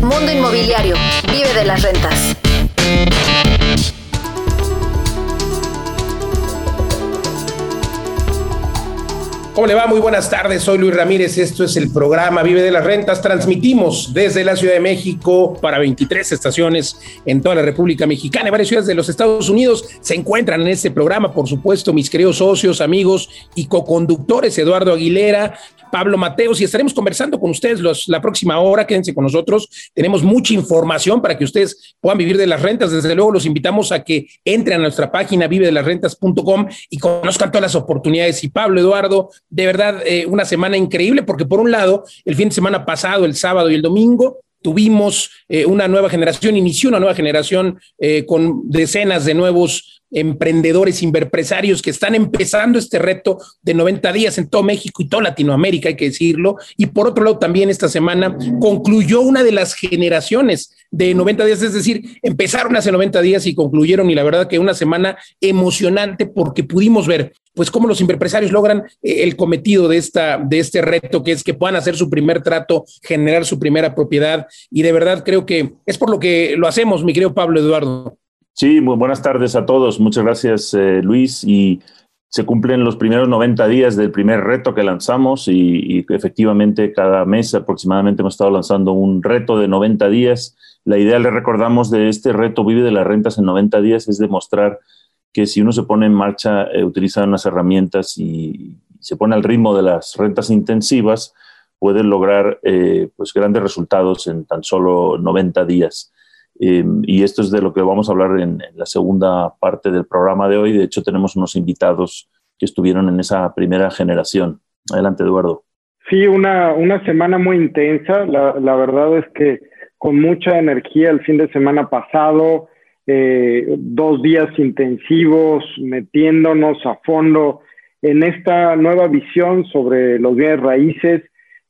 Mundo Inmobiliario. Vive de las rentas. ¿Cómo le va? Muy buenas tardes. Soy Luis Ramírez. Esto es el programa Vive de las Rentas. Transmitimos desde la Ciudad de México para 23 estaciones en toda la República Mexicana. Varias ciudades de los Estados Unidos se encuentran en este programa. Por supuesto, mis queridos socios, amigos y coconductores, Eduardo Aguilera, Pablo Mateos, y estaremos conversando con ustedes la próxima hora. Quédense con nosotros. Tenemos mucha información para que ustedes puedan vivir de las rentas. Desde luego, los invitamos a que entren a nuestra página vivedelasrentas.com y conozcan todas las oportunidades. Y Pablo, Eduardo, de verdad, eh, una semana increíble, porque por un lado, el fin de semana pasado, el sábado y el domingo, tuvimos eh, una nueva generación, inició una nueva generación eh, con decenas de nuevos emprendedores, inverpresarios que están empezando este reto de 90 días en todo México y toda Latinoamérica, hay que decirlo. Y por otro lado, también esta semana concluyó una de las generaciones de 90 días, es decir, empezaron hace 90 días y concluyeron y la verdad que una semana emocionante porque pudimos ver pues cómo los inverpresarios logran eh, el cometido de, esta, de este reto, que es que puedan hacer su primer trato, generar su primera propiedad. Y de verdad creo que es por lo que lo hacemos, mi querido Pablo Eduardo. Sí, muy buenas tardes a todos. Muchas gracias, eh, Luis. Y se cumplen los primeros 90 días del primer reto que lanzamos y, y, efectivamente cada mes aproximadamente hemos estado lanzando un reto de 90 días. La idea, le recordamos, de este reto Vive de las Rentas en 90 días es demostrar que si uno se pone en marcha, eh, utiliza unas herramientas y se pone al ritmo de las rentas intensivas, puede lograr eh, pues grandes resultados en tan solo 90 días. Eh, y esto es de lo que vamos a hablar en, en, la segunda parte del programa de hoy. De hecho, tenemos unos invitados que estuvieron en esa primera generación. Adelante, Eduardo. Sí, una, una semana muy intensa. La, la verdad es que con mucha energía el fin de semana pasado, eh, dos días intensivos, metiéndonos a fondo en esta nueva visión sobre los bienes raíces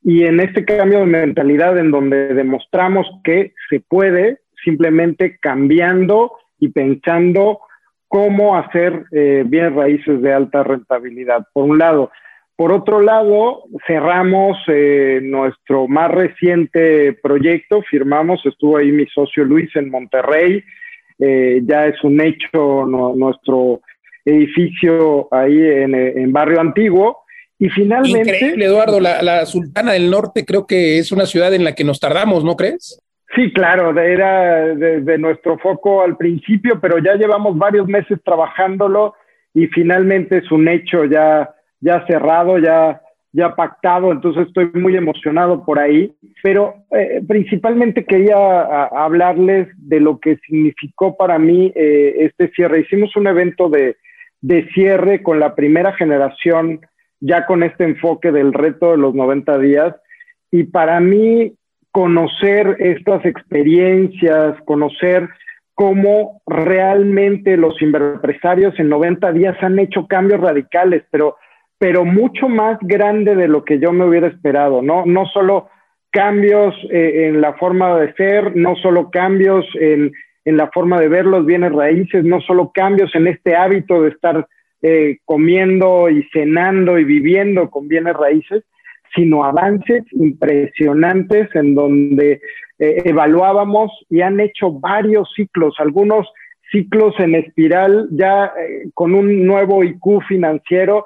y en este cambio de mentalidad en donde demostramos que se puede simplemente cambiando y pensando cómo hacer eh, bienes raíces de alta rentabilidad, por un lado. Por otro lado, cerramos eh, nuestro más reciente proyecto, firmamos, estuvo ahí mi socio Luis en Monterrey, eh, ya es un hecho no, nuestro edificio ahí en, en, Barrio Antiguo. Y finalmente... Increíble, Eduardo, la, la, Sultana del Norte creo que es una ciudad en la que nos tardamos, ¿no crees? Sí, claro, era de, de nuestro foco al principio, pero ya llevamos varios meses trabajándolo y finalmente es un hecho ya, ya cerrado, ya ya pactado, entonces estoy muy emocionado por ahí, pero eh, principalmente quería a, hablarles de lo que significó para mí eh, este cierre. Hicimos un evento de, de, cierre con la primera generación, ya con este enfoque del reto de los 90 días, y para mí conocer estas experiencias, conocer cómo realmente los empresarios en 90 días han hecho cambios radicales, pero pero mucho más grande de lo que yo me hubiera esperado, ¿no? No solo cambios eh, en la forma de ser, no solo cambios en, en, la forma de ver los bienes raíces, no solo cambios en este hábito de estar eh, comiendo y cenando y viviendo con bienes raíces, sino avances impresionantes en donde eh, evaluábamos y han hecho varios ciclos, algunos ciclos en espiral ya con un nuevo IQ financiero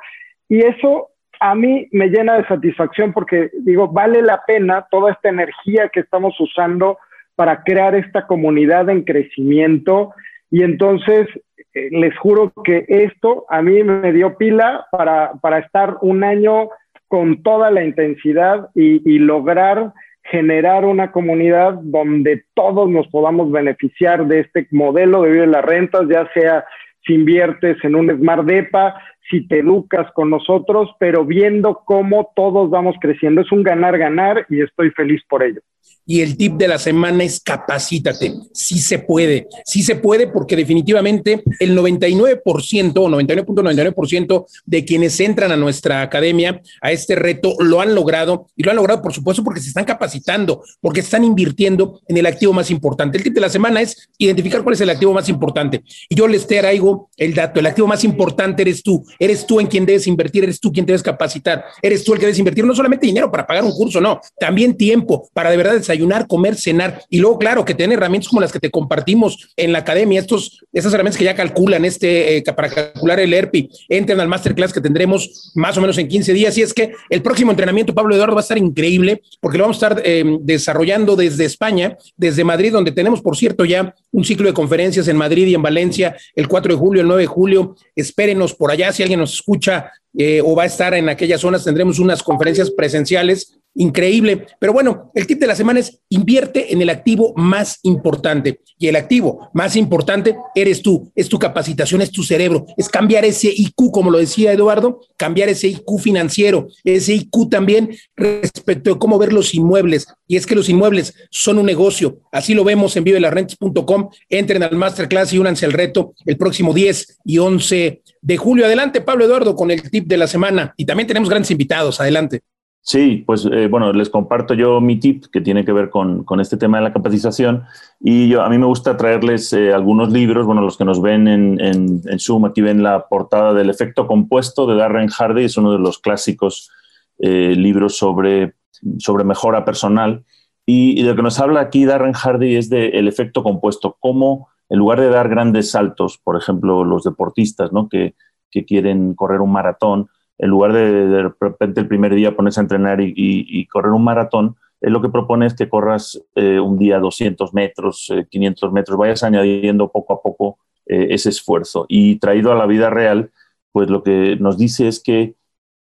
y eso a mí me llena de satisfacción porque digo, vale la pena toda esta energía que estamos usando para crear esta comunidad en crecimiento. Y entonces, eh, les juro que esto a mí me dio pila para, para estar un año con toda la intensidad y, y lograr generar una comunidad donde todos nos podamos beneficiar de este modelo de vivir las rentas, ya sea si inviertes en un Smart DEPA, si te educas con nosotros, pero viendo cómo todos vamos creciendo. Es un ganar-ganar y estoy feliz por ello. Y el tip de la semana es capacítate. Sí se puede, sí se puede porque definitivamente el 99% o 99.99% de quienes entran a nuestra academia, a este reto, lo han logrado y lo han logrado por supuesto porque se están capacitando, porque están invirtiendo en el activo más importante. El tip de la semana es identificar cuál es el activo más importante. Y yo les traigo el dato, el activo más importante eres tú. Eres tú en quien debes invertir, eres tú quien debes capacitar, eres tú el que debes invertir no solamente dinero para pagar un curso, no, también tiempo para de verdad desayunar, comer, cenar y luego, claro, que tener herramientas como las que te compartimos en la academia, estos, estas herramientas que ya calculan este, eh, para calcular el ERPI, entren al masterclass que tendremos más o menos en 15 días. Y es que el próximo entrenamiento, Pablo Eduardo, va a estar increíble porque lo vamos a estar eh, desarrollando desde España, desde Madrid, donde tenemos, por cierto, ya un ciclo de conferencias en Madrid y en Valencia el 4 de julio, el 9 de julio. Espérenos por allá si alguien nos escucha eh, o va a estar en aquellas zonas, tendremos unas conferencias presenciales increíble. Pero bueno, el tip de la semana es invierte en el activo más importante. Y el activo más importante eres tú, es tu capacitación, es tu cerebro, es cambiar ese IQ, como lo decía Eduardo, cambiar ese IQ financiero, ese IQ también respecto de cómo ver los inmuebles. Y es que los inmuebles son un negocio. Así lo vemos en vivelarrentes.com. Entren al masterclass y únanse al reto el próximo 10 y 11 de julio. Adelante, Pablo Eduardo, con el tip de la semana. Y también tenemos grandes invitados. Adelante. Sí, pues eh, bueno, les comparto yo mi tip que tiene que ver con, este tema de la capacitación. Y yo, a mí me gusta traerles eh, algunos libros, bueno, los que nos ven en, en, Zoom, aquí ven la portada del efecto compuesto de Darren Hardy, es uno de los clásicos eh, libros sobre, sobre mejora personal. Y, de lo que nos habla aquí Darren Hardy es del efecto compuesto, cómo en lugar de dar grandes saltos, por ejemplo, los deportistas ¿no? que, que quieren correr un maratón, en lugar de de repente el primer día ponerse a entrenar y, correr un maratón, él lo que propone es que corras eh, un día 200 metros, 500 eh, metros, vayas añadiendo poco a poco eh, ese esfuerzo. Y traído a la vida real, pues lo que nos dice es que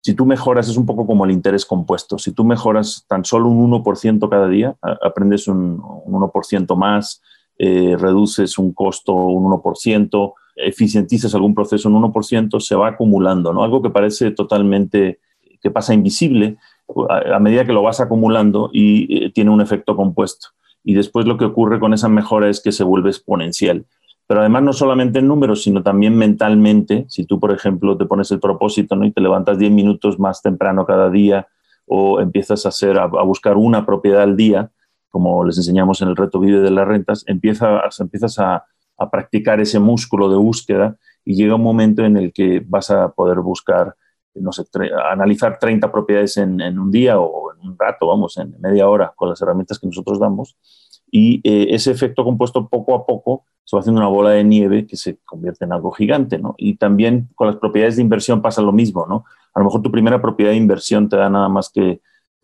si tú mejoras, es un poco como el interés compuesto, si tú mejoras tan solo un 1% cada día, aprendes un, un 1% más, reduces un costo un 1%, eficientizas algún proceso en 1%, se va acumulando, ¿no? Algo que parece totalmente, que pasa invisible a, medida que lo vas acumulando y eh, tiene un efecto compuesto. Y después lo que ocurre con esa mejora es que se vuelve exponencial. Pero además no solamente en números, sino también mentalmente. Si tú, por ejemplo, te pones el propósito ¿no? y te levantas 10 minutos más temprano cada día o empiezas a, hacer, a, buscar una propiedad al día, como les enseñamos en el reto Vive de las Rentas, empiezas, empiezas a, a practicar ese músculo de búsqueda y llega un momento en el que vas a poder buscar, no sé, analizar 30 propiedades en, un día o en un rato, vamos, en media hora con las herramientas que nosotros damos. Y eh, ese efecto compuesto poco a poco se va haciendo una bola de nieve que se convierte en algo gigante, ¿no? Y también con las propiedades de inversión pasa lo mismo, ¿no? A lo mejor tu primera propiedad de inversión te da nada más que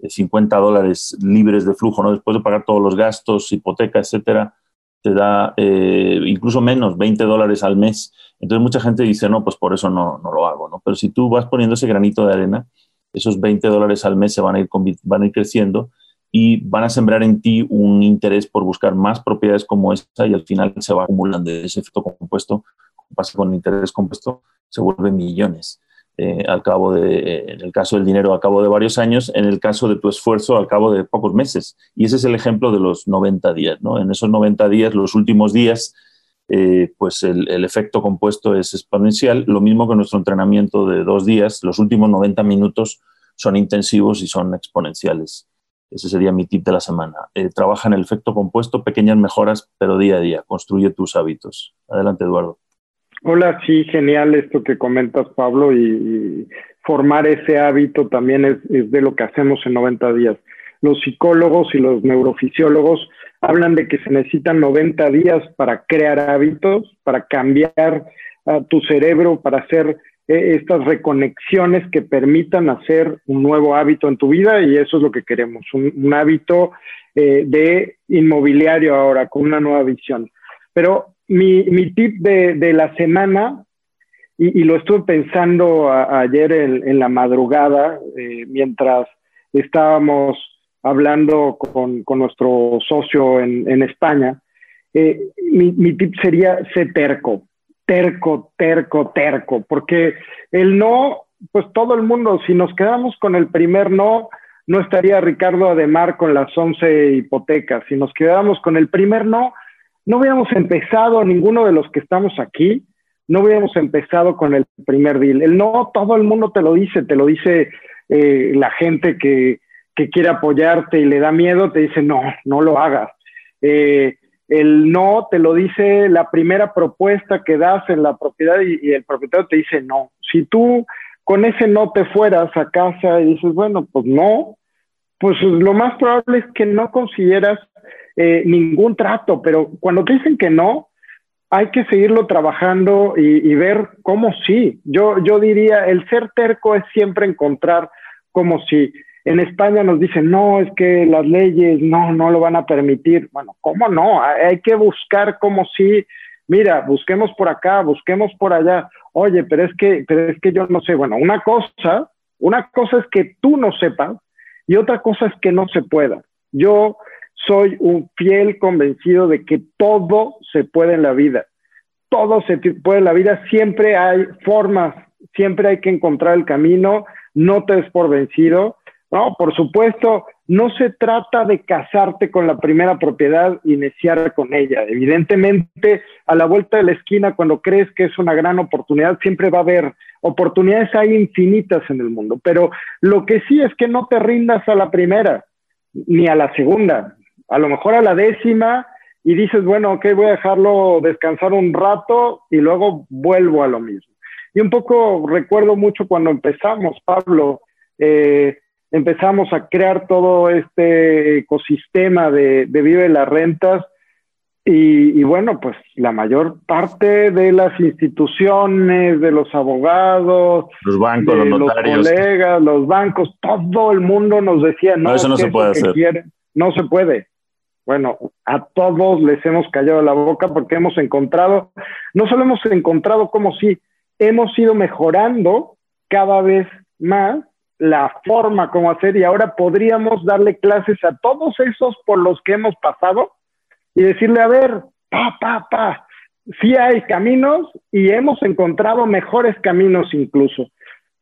50 eh, dólares libres de flujo, ¿no? Después de pagar todos los gastos, hipoteca, etcétera, te da eh, incluso menos, 20 dólares al mes. Entonces mucha gente dice, no, pues por eso no, no lo hago, ¿no? Pero si tú vas poniendo ese granito de arena, esos 20 dólares al mes se van a ir, van a ir creciendo y van a sembrar en ti un interés por buscar más propiedades como esta y al final se va acumulando ese efecto compuesto, pasa con interés compuesto, se vuelve millones. Eh, al cabo de, eh, en el caso del dinero, al cabo de varios años, en el caso de tu esfuerzo, al cabo de pocos meses. Y ese es el ejemplo de los 90 días. ¿no? En esos 90 días, los últimos días, eh, pues el, el, efecto compuesto es exponencial. Lo mismo que nuestro entrenamiento de dos días, los últimos 90 minutos son intensivos y son exponenciales. Ese sería mi tip de la semana. trabaja en el efecto compuesto, pequeñas mejoras, pero día a día. Construye tus hábitos. Adelante, Eduardo. Hola, sí, genial esto que comentas, Pablo, y, formar ese hábito también es, de lo que hacemos en 90 días. Los psicólogos y los neurofisiólogos hablan de que se necesitan 90 días para crear hábitos, para cambiar tu cerebro, para hacer eh, estas reconexiones que permitan hacer un nuevo hábito en tu vida y eso es lo que queremos, un, hábito eh, de inmobiliario ahora con una nueva visión. Pero mi, tip de, la semana, y, lo estuve pensando ayer en, la madrugada, eh, mientras estábamos hablando con, nuestro socio en, en España, eh, mi, mi, tip sería ser terco, terco, terco, terco, porque el no, pues todo el mundo, si nos quedamos con el primer no, no estaría Ricardo Ademar con las 11 hipotecas. Si nos quedamos con el primer no, no hubiéramos empezado, ninguno de los que estamos aquí, no hubiéramos empezado con el primer deal. El no, todo el mundo te lo dice, te lo dice eh, la gente que, quiere apoyarte y le da miedo, te dice, no, no lo hagas. Eh, el no te lo dice la primera propuesta que das en la propiedad y, el propietario te dice no. Si tú con ese no te fueras a casa y dices, bueno, pues no, pues lo más probable es que no consideras eh, ningún trato, pero cuando te dicen que no, hay que seguirlo trabajando y, ver cómo sí. Yo, yo diría, el ser terco es siempre encontrar como si en España nos dicen, no, es que las leyes no, no lo van a permitir. Bueno, ¿cómo no? Hay que buscar como si, mira, busquemos por acá, busquemos por allá. Oye, pero es que, pero es que yo no sé. Bueno, una cosa, una cosa es que tú no sepas y otra cosa es que no se pueda. Yo soy un fiel convencido de que todo se puede en la vida. Todo se puede en la vida. Siempre hay formas, siempre hay que encontrar el camino. No te des por vencido. No, por supuesto, no se trata de casarte con la primera propiedad y iniciar con ella. Evidentemente, a la vuelta de la esquina, cuando crees que es una gran oportunidad, siempre va a haber oportunidades, hay infinitas en el mundo. Pero lo que sí es que no te rindas a la primera ni a la segunda a lo mejor a la décima y dices, bueno, ok, voy a dejarlo descansar un rato y luego vuelvo a lo mismo. Y un poco recuerdo mucho cuando empezamos, Pablo, eh, empezamos a crear todo este ecosistema de, de Vive las Rentas y, bueno, pues la mayor parte de las instituciones, de los abogados, los bancos, los notarios, colegas, los bancos, todo el mundo nos decía, no, eso no se puede hacer. no se puede. Bueno, a todos les hemos callado la boca porque hemos encontrado, no solo hemos encontrado como si hemos ido mejorando cada vez más la forma como hacer y ahora podríamos darle clases a todos esos por los que hemos pasado y decirle, a ver, pa, pa, pa, sí hay caminos y hemos encontrado mejores caminos incluso.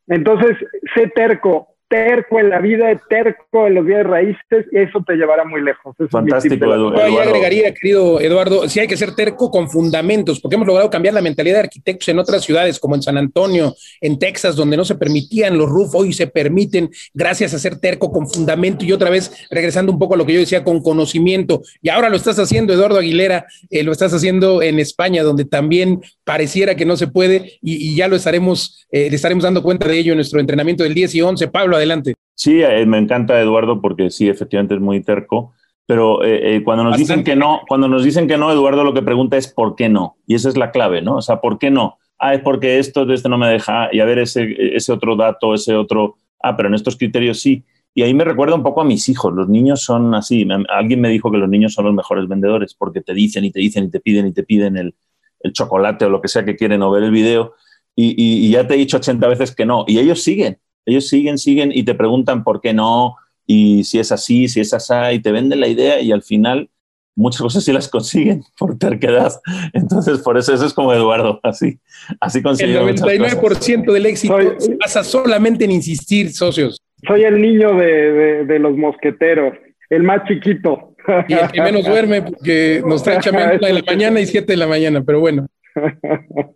Entonces, sé terco, terco en la vida, terco en los días raíces, y eso te llevará muy lejos. Fantástico, Eduardo. Yo agregaría, querido Eduardo, si hay que ser terco con fundamentos, porque hemos logrado cambiar la mentalidad de arquitectos en otras ciudades, como en San Antonio, en Texas, donde no se permitían los roof, hoy se permiten, gracias a ser terco con fundamento, y otra vez, regresando un poco a lo que yo decía, con conocimiento, y ahora lo estás haciendo, Eduardo Aguilera, eh, lo estás haciendo en España, donde también pareciera que no se puede, y, ya lo estaremos, eh, le estaremos dando cuenta de ello en nuestro entrenamiento del 10 y 11. Pablo, adelante. Sí, eh, me encanta Eduardo porque sí, efectivamente es muy terco. Pero eh, eh, cuando nos dicen que no, cuando nos dicen que no, Eduardo lo que pregunta es ¿por qué no? Y esa es la clave, ¿no? O sea, ¿por qué no? Ah, es porque esto de este no me deja, y a ver ese, ese otro dato, ese otro, ah, pero en estos criterios sí. Y ahí me recuerda un poco a mis hijos. Los niños son así. Alguien me dijo que los niños son los mejores vendedores porque te dicen y te dicen y te piden y te piden el, el chocolate o lo que sea que quieren o ver el video. Y, y, y, ya te he dicho 80 veces que no. Y ellos siguen. Ellos siguen, siguen y te preguntan por qué no, y si es así, si es así, y te venden la idea y al final muchas cosas sí las consiguen por terquedad. Entonces, por eso eso es como Eduardo, así, así El 99% del éxito pasa solamente en insistir, socios. Soy el niño de, de, los mosqueteros, el más chiquito. Y el que menos duerme, porque nos trae chamento de la mañana y siete de la mañana, pero bueno.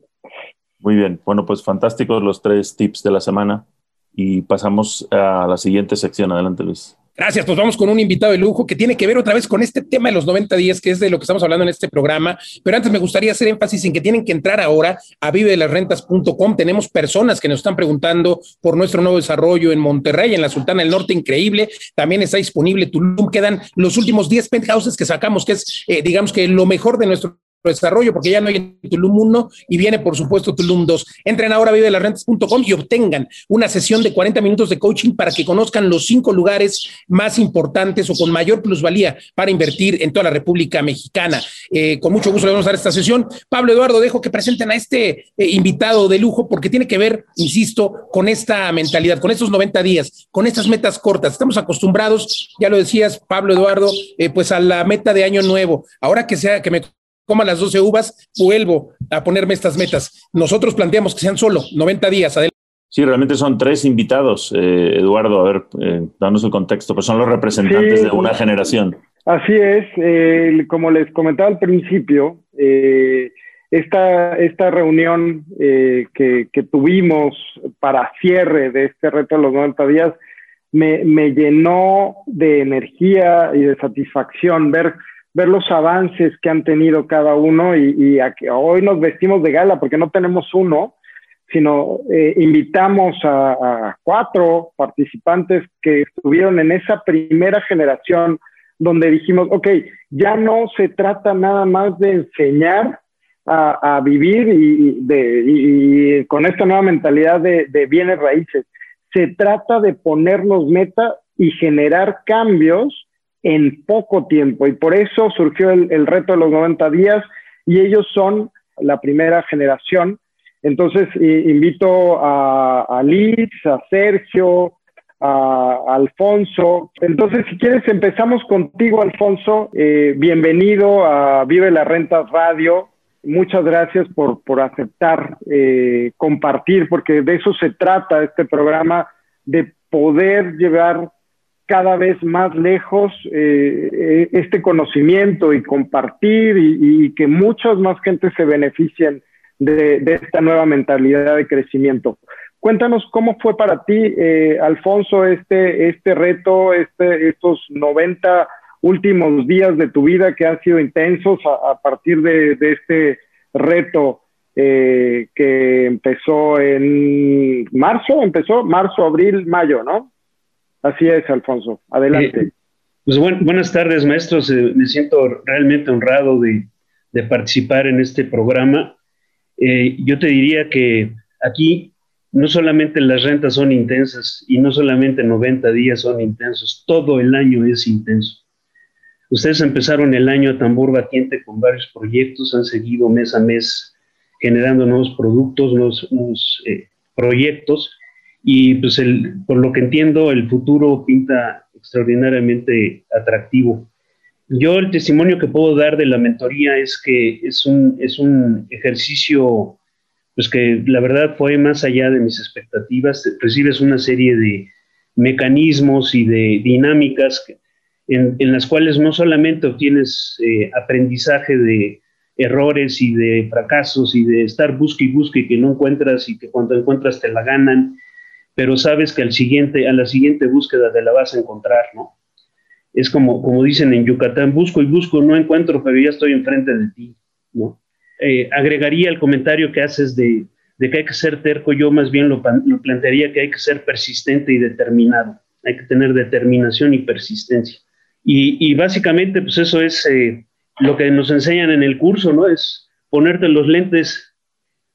Muy bien, bueno, pues fantásticos los tres tips de la semana y pasamos a la siguiente sección. Adelante, Luis. Gracias, pues vamos con un invitado de lujo que tiene que ver otra vez con este tema de los 90 días, que es de lo que estamos hablando en este programa. Pero antes me gustaría hacer énfasis en que tienen que entrar ahora a vivedelasrentas.com. Tenemos personas que nos están preguntando por nuestro nuevo desarrollo en Monterrey, en la Sultana del Norte, increíble. También está disponible Tulum. Quedan los últimos 10 penthouses que sacamos, que es, eh, digamos que lo mejor de nuestro desarrollo, porque ya no hay Tulum 1 y viene, por supuesto, Tulum 2. Entren ahora a vivelasrentas.com y obtengan una sesión de 40 minutos de coaching para que conozcan los cinco lugares más importantes o con mayor plusvalía para invertir en toda la República Mexicana. Eh, con mucho gusto le vamos a dar esta sesión. Pablo Eduardo, dejo que presenten a este eh, invitado de lujo porque tiene que ver, insisto, con esta mentalidad, con estos 90 días, con estas metas cortas. Estamos acostumbrados, ya lo decías, Pablo Eduardo, eh, pues a la meta de año nuevo. Ahora que sea que me coma las 12 uvas, vuelvo a ponerme estas metas. Nosotros planteamos que sean solo 90 días. Adelante. Sí, realmente son tres invitados, eh, Eduardo, a ver, eh, danos el contexto, pues son los representantes de una generación. Así es, eh, como les comentaba al principio, eh, esta, esta reunión que, que, tuvimos para cierre de este reto de los 90 días me, me llenó de energía y de satisfacción ver ver los avances que han tenido cada uno y, y hoy nos vestimos de gala porque no tenemos uno, sino eh, invitamos a, cuatro participantes que estuvieron en esa primera generación donde dijimos, ok, ya no se trata nada más de enseñar a, vivir y, de, con esta nueva mentalidad de, bienes raíces, se trata de ponernos meta y generar cambios en poco tiempo. Y por eso surgió el, reto de los 90 días y ellos son la primera generación entonces, invito a, Liz, a Sergio, a, Alfonso. Entonces, si quieres, empezamos contigo, Alfonso. Eh, bienvenido a Vive la Renta Radio. Muchas gracias por, aceptar eh, compartir, porque de eso se trata este programa, de poder llevar cada vez más lejos eh, este conocimiento y compartir y, y, que muchas más gente se beneficien de, esta nueva mentalidad de crecimiento. Cuéntanos cómo fue para ti, eh, Alfonso, este, este reto, este, estos 90 últimos días de tu vida que han sido intensos a, partir de, este reto eh, que empezó en marzo, empezó marzo, abril, mayo, ¿no? Así es, Alfonso. Adelante. Eh, pues buenas tardes, maestros. me siento realmente honrado de, participar en este programa eh, yo te diría que aquí no solamente las rentas son intensas y no solamente 90 días son intensos, todo el año es intenso. Ustedes empezaron el año a tambor batiente con varios proyectos, han seguido mes a mes generando nuevos productos, nuevos, eh, proyectos y pues por lo que entiendo el futuro pinta extraordinariamente atractivo. Yo el testimonio que puedo dar de la mentoría es que es un, es un ejercicio pues que la verdad fue más allá de mis expectativas. Recibes una serie de mecanismos y de dinámicas en, las cuales no solamente obtienes eh, aprendizaje de errores y de fracasos y de estar busque y busque y que no encuentras y que cuando encuentras te la ganan, pero sabes que al siguiente, a la siguiente búsqueda te la vas a encontrar, ¿no? es como, como dicen en Yucatán, busco y busco, no encuentro, pero ya estoy enfrente de ti, ¿no? Eh, agregaría el comentario que haces de, que hay que ser terco, yo más bien lo, plantearía que hay que ser persistente y determinado, hay que tener determinación y persistencia. Y, básicamente, pues eso es eh, lo que nos enseñan en el curso, ¿no? Es ponerte los lentes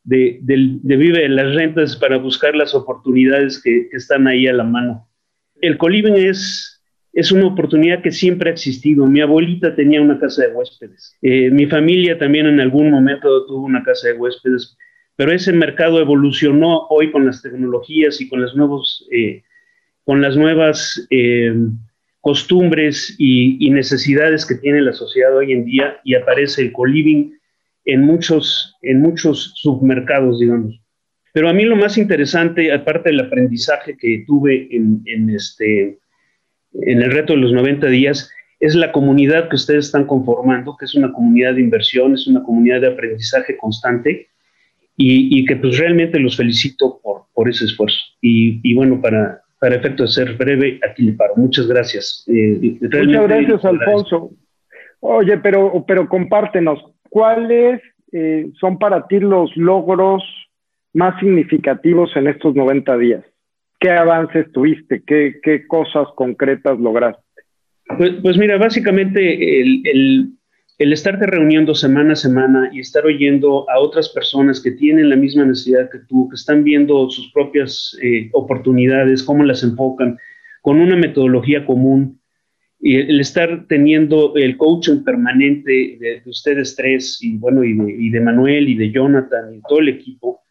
de, Vive en las Rentas para buscar las oportunidades que, están ahí a la mano. El coliving es es una oportunidad que siempre ha existido. Mi abuelita tenía una casa de huéspedes. Eh, mi familia también en algún momento tuvo una casa de huéspedes. Pero ese mercado evolucionó hoy con las tecnologías y con las, nuevos, eh, con las nuevas eh, costumbres y, necesidades que tiene la sociedad hoy en día y aparece el co-living en muchos, en muchos submercados, digamos. Pero a mí lo más interesante, aparte del aprendizaje que tuve en, en este, en el reto de los 90 días es la comunidad que ustedes están conformando, que es una comunidad de inversión, es una comunidad de aprendizaje constante y, que pues realmente los felicito por, por ese esfuerzo. Y, bueno, para, para efecto de ser breve, aquí le paro. Muchas gracias. Eh, Muchas gracias, Alfonso. Oye, pero, pero compártenos, ¿cuáles eh, son para ti los logros más significativos en estos 90 días? ¿Qué avances tuviste? ¿Qué, cosas concretas lograste? Pues, pues mira, básicamente el, el, el, estarte reuniendo semana a semana y estar oyendo a otras personas que tienen la misma necesidad que tú, que están viendo sus propias eh, oportunidades, cómo las enfocan, con una metodología común, y el estar teniendo el coaching permanente de, ustedes tres, y bueno, y de, y de Manuel y de Jonathan y todo el equipo,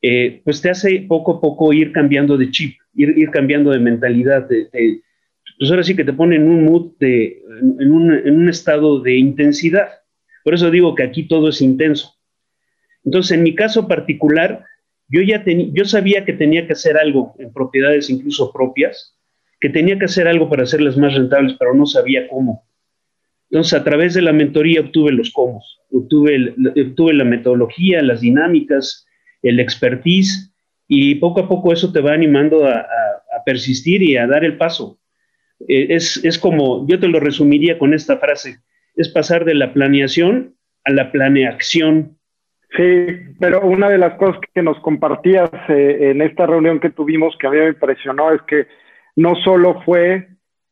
eh, pues te hace poco a poco ir cambiando de chip, ir, ir cambiando de mentalidad. De, pues ahora sí que te pone en un mood, de, en, un, en un estado de intensidad. Por eso digo que aquí todo es intenso. Entonces, en mi caso particular, yo ya yo sabía que tenía que hacer algo en propiedades incluso propias, que tenía que hacer algo para hacerlas más rentables, pero no sabía cómo. Entonces, a través de la mentoría obtuve los cómo, obtuve, obtuve la metodología, las dinámicas, el expertise y poco a poco eso te va animando a, persistir y a dar el paso. Eh, es, como, yo te lo resumiría con esta frase, es pasar de la planeación a la planeación. Sí, pero una de las cosas que nos compartías eh, en esta reunión que tuvimos que a mí me impresionó es que no solo fue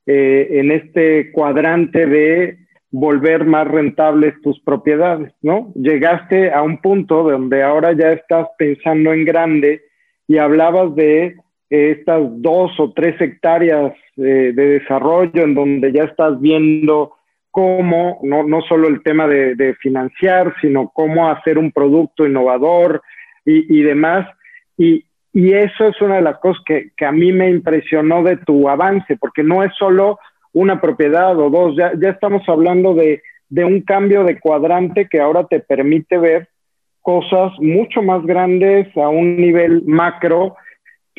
eh, en este cuadrante de volver más rentables tus propiedades, ¿no? Llegaste a un punto donde ahora ya estás pensando en grande y hablabas de estas dos o tres hectáreas de desarrollo en donde ya estás viendo cómo, no, no solo el tema de, financiar, sino cómo hacer un producto innovador y, demás. Y, eso es una de las cosas que, que, a mí me impresionó de tu avance, porque no es solo una propiedad o dos, ya, ya estamos hablando de, de un cambio de cuadrante que ahora te permite ver cosas mucho más grandes a un nivel macro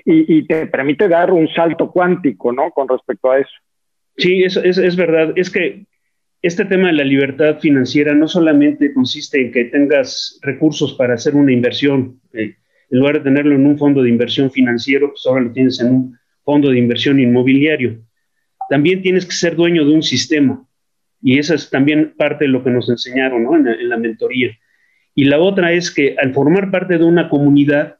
y, te permite dar un salto cuántico, ¿no? Con respecto a eso. Sí, es, es, es, verdad. Es que este tema de la libertad financiera no solamente consiste en que tengas recursos para hacer una inversión. Eh, en lugar de tenerlo en un fondo de inversión financiero, pues ahora lo tienes en un fondo de inversión inmobiliario. También tienes que ser dueño de un sistema. Y esa es también parte de lo que nos enseñaron en, la mentoría. Y la otra es que al formar parte de una comunidad,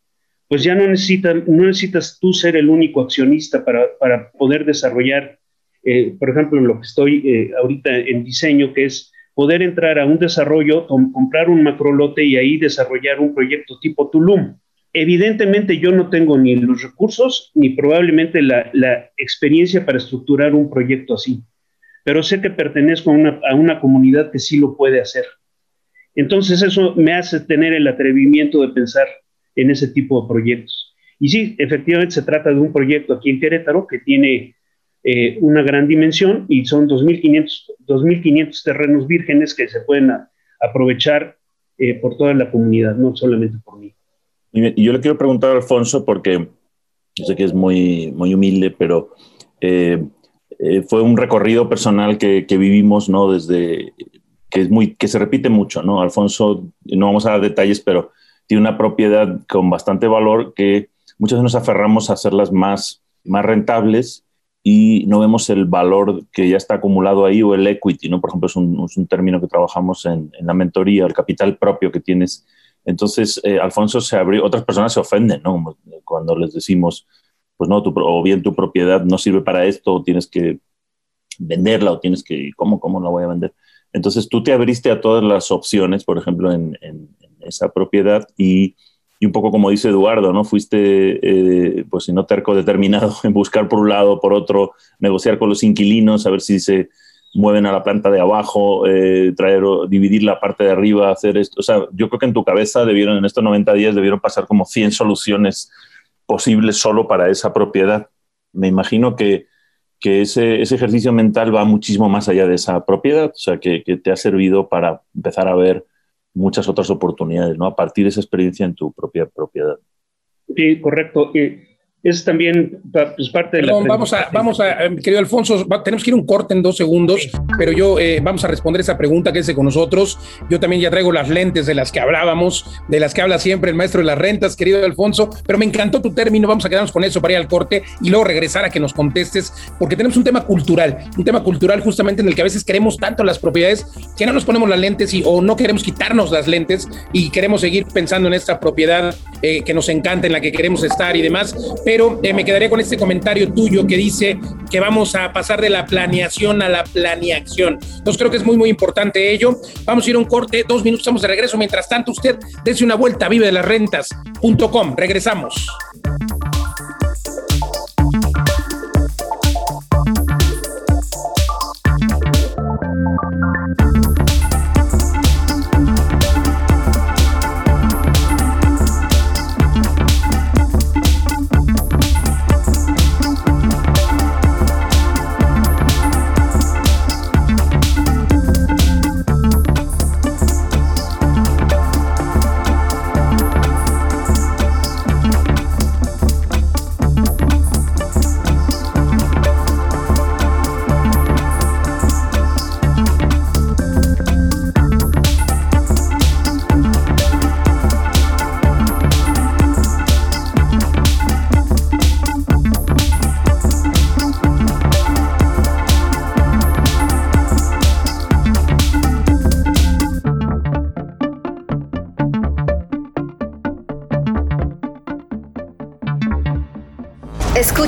pues ya no, no necesitas tú ser el único accionista para, poder desarrollar, eh, por ejemplo, lo que estoy eh, ahorita en diseño, que es poder entrar a un desarrollo, comprar un macrolote y ahí desarrollar un proyecto tipo Tulum. Evidentemente yo no tengo ni los recursos ni probablemente la, experiencia para estructurar un proyecto así, pero sé que pertenezco a una, a una comunidad que sí lo puede hacer. Entonces eso me hace tener el atrevimiento de pensar, en ese tipo de proyectos. Y sí, efectivamente se trata de un proyecto aquí en Querétaro que tiene eh, una gran dimensión y son 2.500 terrenos vírgenes que se pueden aprovechar eh, por toda la comunidad, no solamente por mí. Y yo le quiero preguntar a Alfonso, porque sé que es muy, muy humilde, pero eh, fue un recorrido personal que, que, vivimos, ¿no? Desde que es muy, que se repite mucho, ¿no? Alfonso, no vamos a dar detalles, pero tiene una propiedad con bastante valor que muchas veces nos aferramos a hacerlas más, más rentables y no vemos el valor que ya está acumulado ahí o el equity, ¿no? Por ejemplo, es un, es un término que trabajamos en, en, la mentoría, el capital propio que tienes. Entonces, eh, Alfonso se abrió, otras personas se ofenden, ¿no? Cuando les decimos, pues no, tu, o bien tu propiedad no sirve para esto, tienes que venderla, o tienes que, ¿cómo, cómo la voy a vender? Entonces, tú te abriste a todas las opciones, por ejemplo, en, esa propiedad y, y, un poco como dice Eduardo, ¿no? Fuiste, eh, pues si no terco, determinado en buscar por un lado, por otro, negociar con los inquilinos, a ver si se mueven a la planta de abajo, eh, dividir la parte de arriba, hacer esto. O sea, yo creo que en tu cabeza debieron, en estos 90 días, debieron pasar como 100 soluciones posibles solo para esa propiedad. Me imagino que, que ese, ese, ejercicio mental va muchísimo más allá de esa propiedad, o sea, que, que te ha servido para empezar a ver muchas otras oportunidades, ¿no? A partir de esa experiencia en tu propia propiedad. Sí, correcto es también pues, parte de la... Vamos a, vamos a, eh, querido Alfonso, tenemos que ir un corte en dos segundos, pero yo eh, vamos a responder esa pregunta que es con nosotros. Yo también ya traigo las lentes de las que hablábamos, de las que habla siempre el maestro de las rentas, querido Alfonso, pero me encantó tu término, vamos a quedarnos con eso para ir al corte y luego regresar a que nos contestes, porque tenemos un tema cultural, un tema cultural justamente en el que a veces queremos tanto las propiedades que no nos ponemos las lentes y, o no queremos quitarnos las lentes y queremos seguir pensando en esta propiedad eh, que nos encanta, en la que queremos estar y demás. Pero pero eh, me quedaría con este comentario tuyo que dice que vamos a pasar de la planeación a la planeación. Entonces creo que es muy, muy importante ello. Vamos a ir a un corte, dos minutos, estamos de regreso. Mientras tanto, usted dése una vuelta vive de las rentas.com. Regresamos.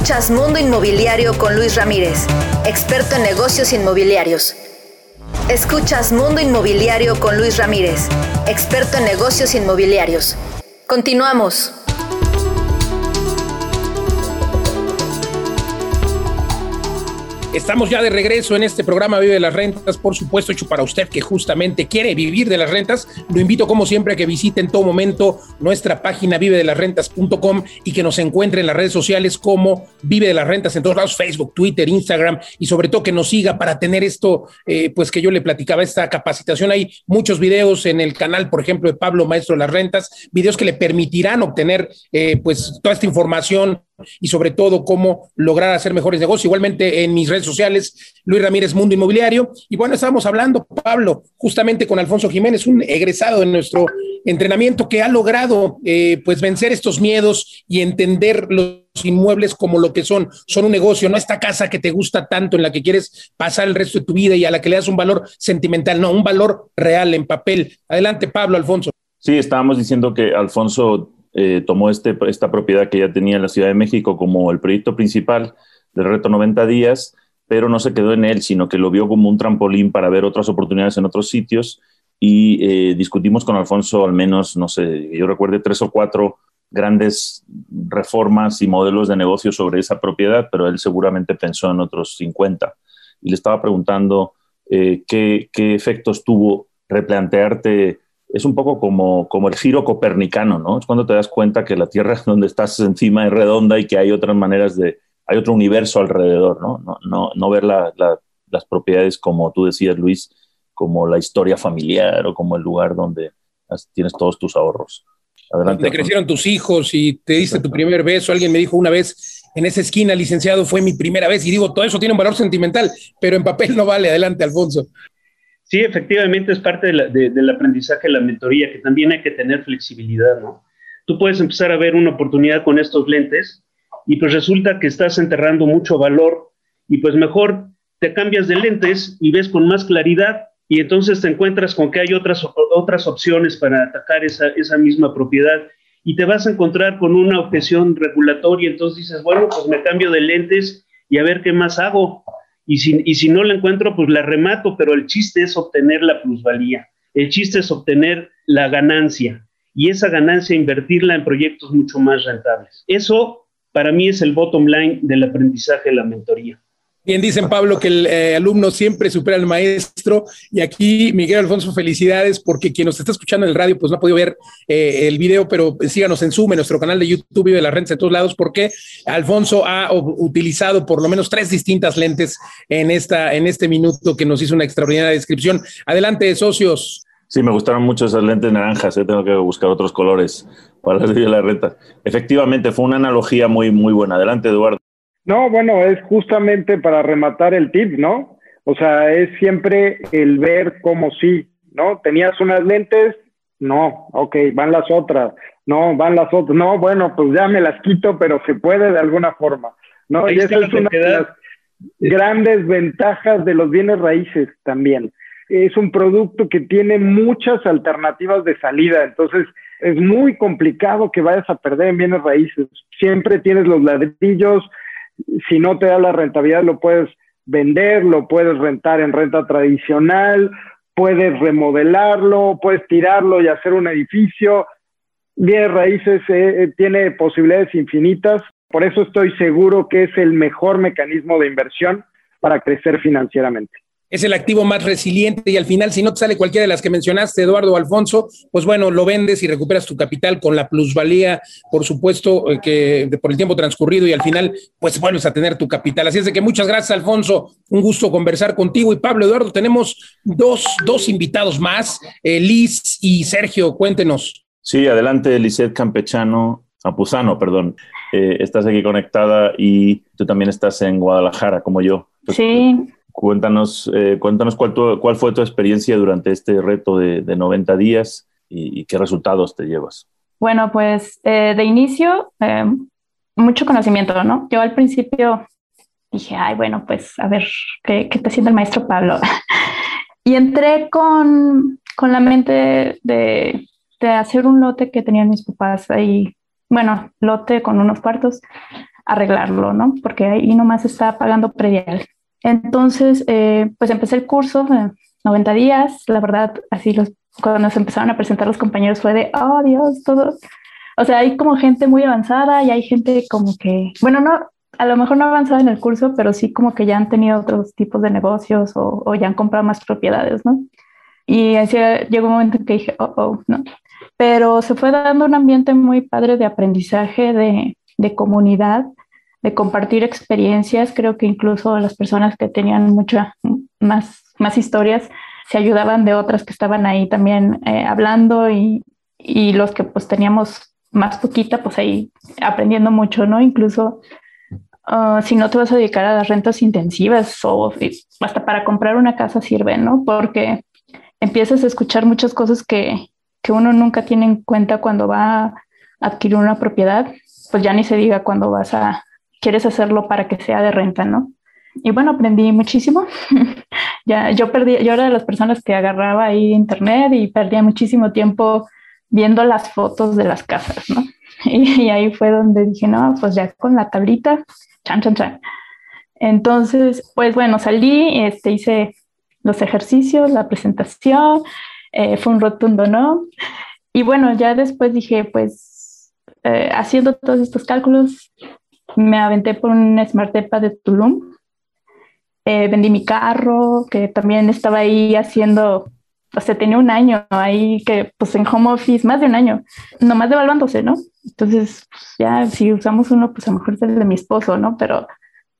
Escuchas Mundo Inmobiliario con Luis Ramírez, experto en negocios inmobiliarios. Escuchas Mundo Inmobiliario con Luis Ramírez, experto en negocios inmobiliarios. Continuamos. Estamos ya de regreso en este programa Vive de las Rentas, por supuesto, hecho para usted que justamente quiere vivir de las rentas. Lo invito, como siempre, a que visite en todo momento nuestra página vive de las rentas.com y que nos encuentre en las redes sociales como Vive de las Rentas en todos lados, Facebook, Twitter, Instagram y sobre todo que nos siga para tener esto, eh, pues que yo le platicaba, esta capacitación. Hay muchos videos en el canal, por ejemplo, de Pablo Maestro de las Rentas, videos que le permitirán obtener eh, pues toda esta información y sobre todo cómo lograr hacer mejores negocios. Igualmente en mis redes sociales, Luis Ramírez Mundo Inmobiliario. Y bueno, estábamos hablando, Pablo, justamente con Alfonso Jiménez, un egresado de nuestro entrenamiento que ha logrado eh, pues vencer estos miedos y entender los inmuebles como lo que son, son un negocio, no esta casa que te gusta tanto, en la que quieres pasar el resto de tu vida y a la que le das un valor sentimental, no, un valor real en papel. Adelante, Pablo, Alfonso. Sí, estábamos diciendo que Alfonso eh, tomó este, esta propiedad que ya tenía en la Ciudad de México como el proyecto principal del reto 90 días, pero no se quedó en él, sino que lo vio como un trampolín para ver otras oportunidades en otros sitios y eh, discutimos con Alfonso al menos, no sé, yo recuerdo tres o cuatro grandes reformas y modelos de negocio sobre esa propiedad, pero él seguramente pensó en otros 50. Y le estaba preguntando eh, qué, qué efectos tuvo replantearte es un poco como, como el giro copernicano, ¿no? Es cuando te das cuenta que la Tierra donde estás encima es redonda y que hay otras maneras de, hay otro universo alrededor, ¿no? No, no, no ver las propiedades como tú decías, Luis, como la historia familiar o como el lugar donde tienes todos tus ahorros. Adelante. Te crecieron tus hijos y te diste tu primer beso. Alguien me dijo una vez, en esa esquina, licenciado, fue mi primera vez. Y digo, todo eso tiene un valor sentimental, pero en papel no vale. Adelante, Alfonso. Sí, efectivamente es parte del aprendizaje de la mentoría, que también hay que tener flexibilidad, ¿no? Tú puedes empezar a ver una oportunidad con estos lentes y pues resulta que estás enterrando mucho valor y pues mejor te cambias de lentes y ves con más claridad y entonces te encuentras con que hay otras, otras opciones para atacar esa, esa misma propiedad y te vas a encontrar con una objeción regulatoria, entonces dices, bueno, pues me cambio de lentes y a ver qué más hago y si, y si no la encuentro, pues la remato, pero el chiste es obtener la plusvalía, el chiste es obtener la ganancia y esa ganancia invertirla en proyectos mucho más rentables. Eso para mí es el bottom line del aprendizaje de la mentoría. Bien, dicen Pablo que el eh, alumno siempre supera al maestro. Y aquí, Miguel Alfonso, felicidades, porque quien nos está escuchando en el radio, pues no ha podido ver eh, el video, pero síganos en Zoom, nuestro canal de YouTube y de las rentas de todos lados, porque Alfonso ha utilizado por lo menos tres distintas lentes en, esta, en este minuto que nos hizo una extraordinaria descripción. Adelante, socios. Sí, me gustaron mucho esas lentes naranjas, eh, tengo que buscar otros colores para la renta. Efectivamente, fue una analogía muy, muy buena. Adelante, Eduardo. No, bueno, es justamente para rematar el tip, ¿no? O sea, es siempre el ver cómo sí, ¿no? Tenías unas lentes, no, ok, van las otras, no, van las otras, no, bueno, pues ya me las quito, pero se puede de alguna forma, ¿no? y esa es una de las grandes ventajas de los bienes raíces también. Es un producto que tiene muchas alternativas de salida, entonces es muy complicado que vayas a perder en bienes raíces. Siempre tienes los ladrillos, si no te da la rentabilidad, lo puedes vender, lo puedes rentar en renta tradicional, puedes remodelarlo, puedes tirarlo y hacer un edificio. Bien raíces eh, eh, tiene posibilidades infinitas, por eso estoy seguro que es el mejor mecanismo de inversión para crecer financieramente es el activo más resiliente y al final, si no te sale cualquiera de las que mencionaste, Eduardo o Alfonso, pues bueno, lo vendes y recuperas tu capital con la plusvalía, por supuesto, eh, que por el tiempo transcurrido y al final, pues vuelves a tener tu capital. Así es de que muchas gracias, Alfonso. Un gusto conversar contigo. Y Pablo, Eduardo, tenemos dos, dos invitados más, eh, Liz y Sergio, cuéntenos. Sí, adelante, Lizeth Campechano, Apuzano, perdón. Eh, estás aquí conectada y tú también estás en Guadalajara, como yo. Sí. Cuéntanos, eh, cuéntanos cuál, cuál fue tu experiencia durante este reto de, de 90 días y, qué resultados te llevas. Bueno, pues eh, de inicio, eh, mucho conocimiento, ¿no? Yo al principio dije, ay, bueno, pues a ver, ¿qué, qué está el maestro Pablo? y entré con, con la mente de, de, hacer un lote que tenían mis papás ahí, bueno, lote con unos cuartos arreglarlo, ¿no? Porque ahí nomás está pagando predial. Entonces, eh, pues empecé el curso, 90 días, la verdad, así los, cuando nos empezaron a presentar los compañeros fue de, oh Dios, todo. O sea, hay como gente muy avanzada y hay gente como que, bueno, no, a lo mejor no avanzado en el curso, pero sí como que ya han tenido otros tipos de negocios o, o ya han comprado más propiedades, ¿no? Y así llegó un momento en que dije, oh, oh, ¿no? Pero se fue dando un ambiente muy padre de aprendizaje, de, de comunidad, de compartir experiencias. Creo que incluso las personas que tenían muchas más, más historias se ayudaban de otras que estaban ahí también eh, hablando y, y, los que pues teníamos más poquita, pues ahí aprendiendo mucho, ¿no? Incluso uh, si no te vas a dedicar a las rentas intensivas o hasta para comprar una casa sirve, ¿no? Porque empiezas a escuchar muchas cosas que, que uno nunca tiene en cuenta cuando va a adquirir una propiedad, pues ya ni se diga cuando vas a, quieres hacerlo para que sea de renta, ¿no? Y bueno, aprendí muchísimo. ya, yo perdí, yo era de las personas que agarraba ahí internet y perdía muchísimo tiempo viendo las fotos de las casas, ¿no? Y, ahí fue donde dije, no, pues ya con la tablita, chan, chan, chan. Entonces, pues bueno, salí, este, hice los ejercicios, la presentación, eh, fue un rotundo no. Y bueno, ya después dije, pues eh, haciendo todos estos cálculos, me aventé por un Smart Depa de Tulum. Eh, vendí mi carro, que también estaba ahí haciendo, o sea, tenía un año ahí que, pues en home office, más de un año, nomás devaluándose, ¿no? Entonces, ya si usamos uno, pues a lo mejor es el de mi esposo, ¿no? Pero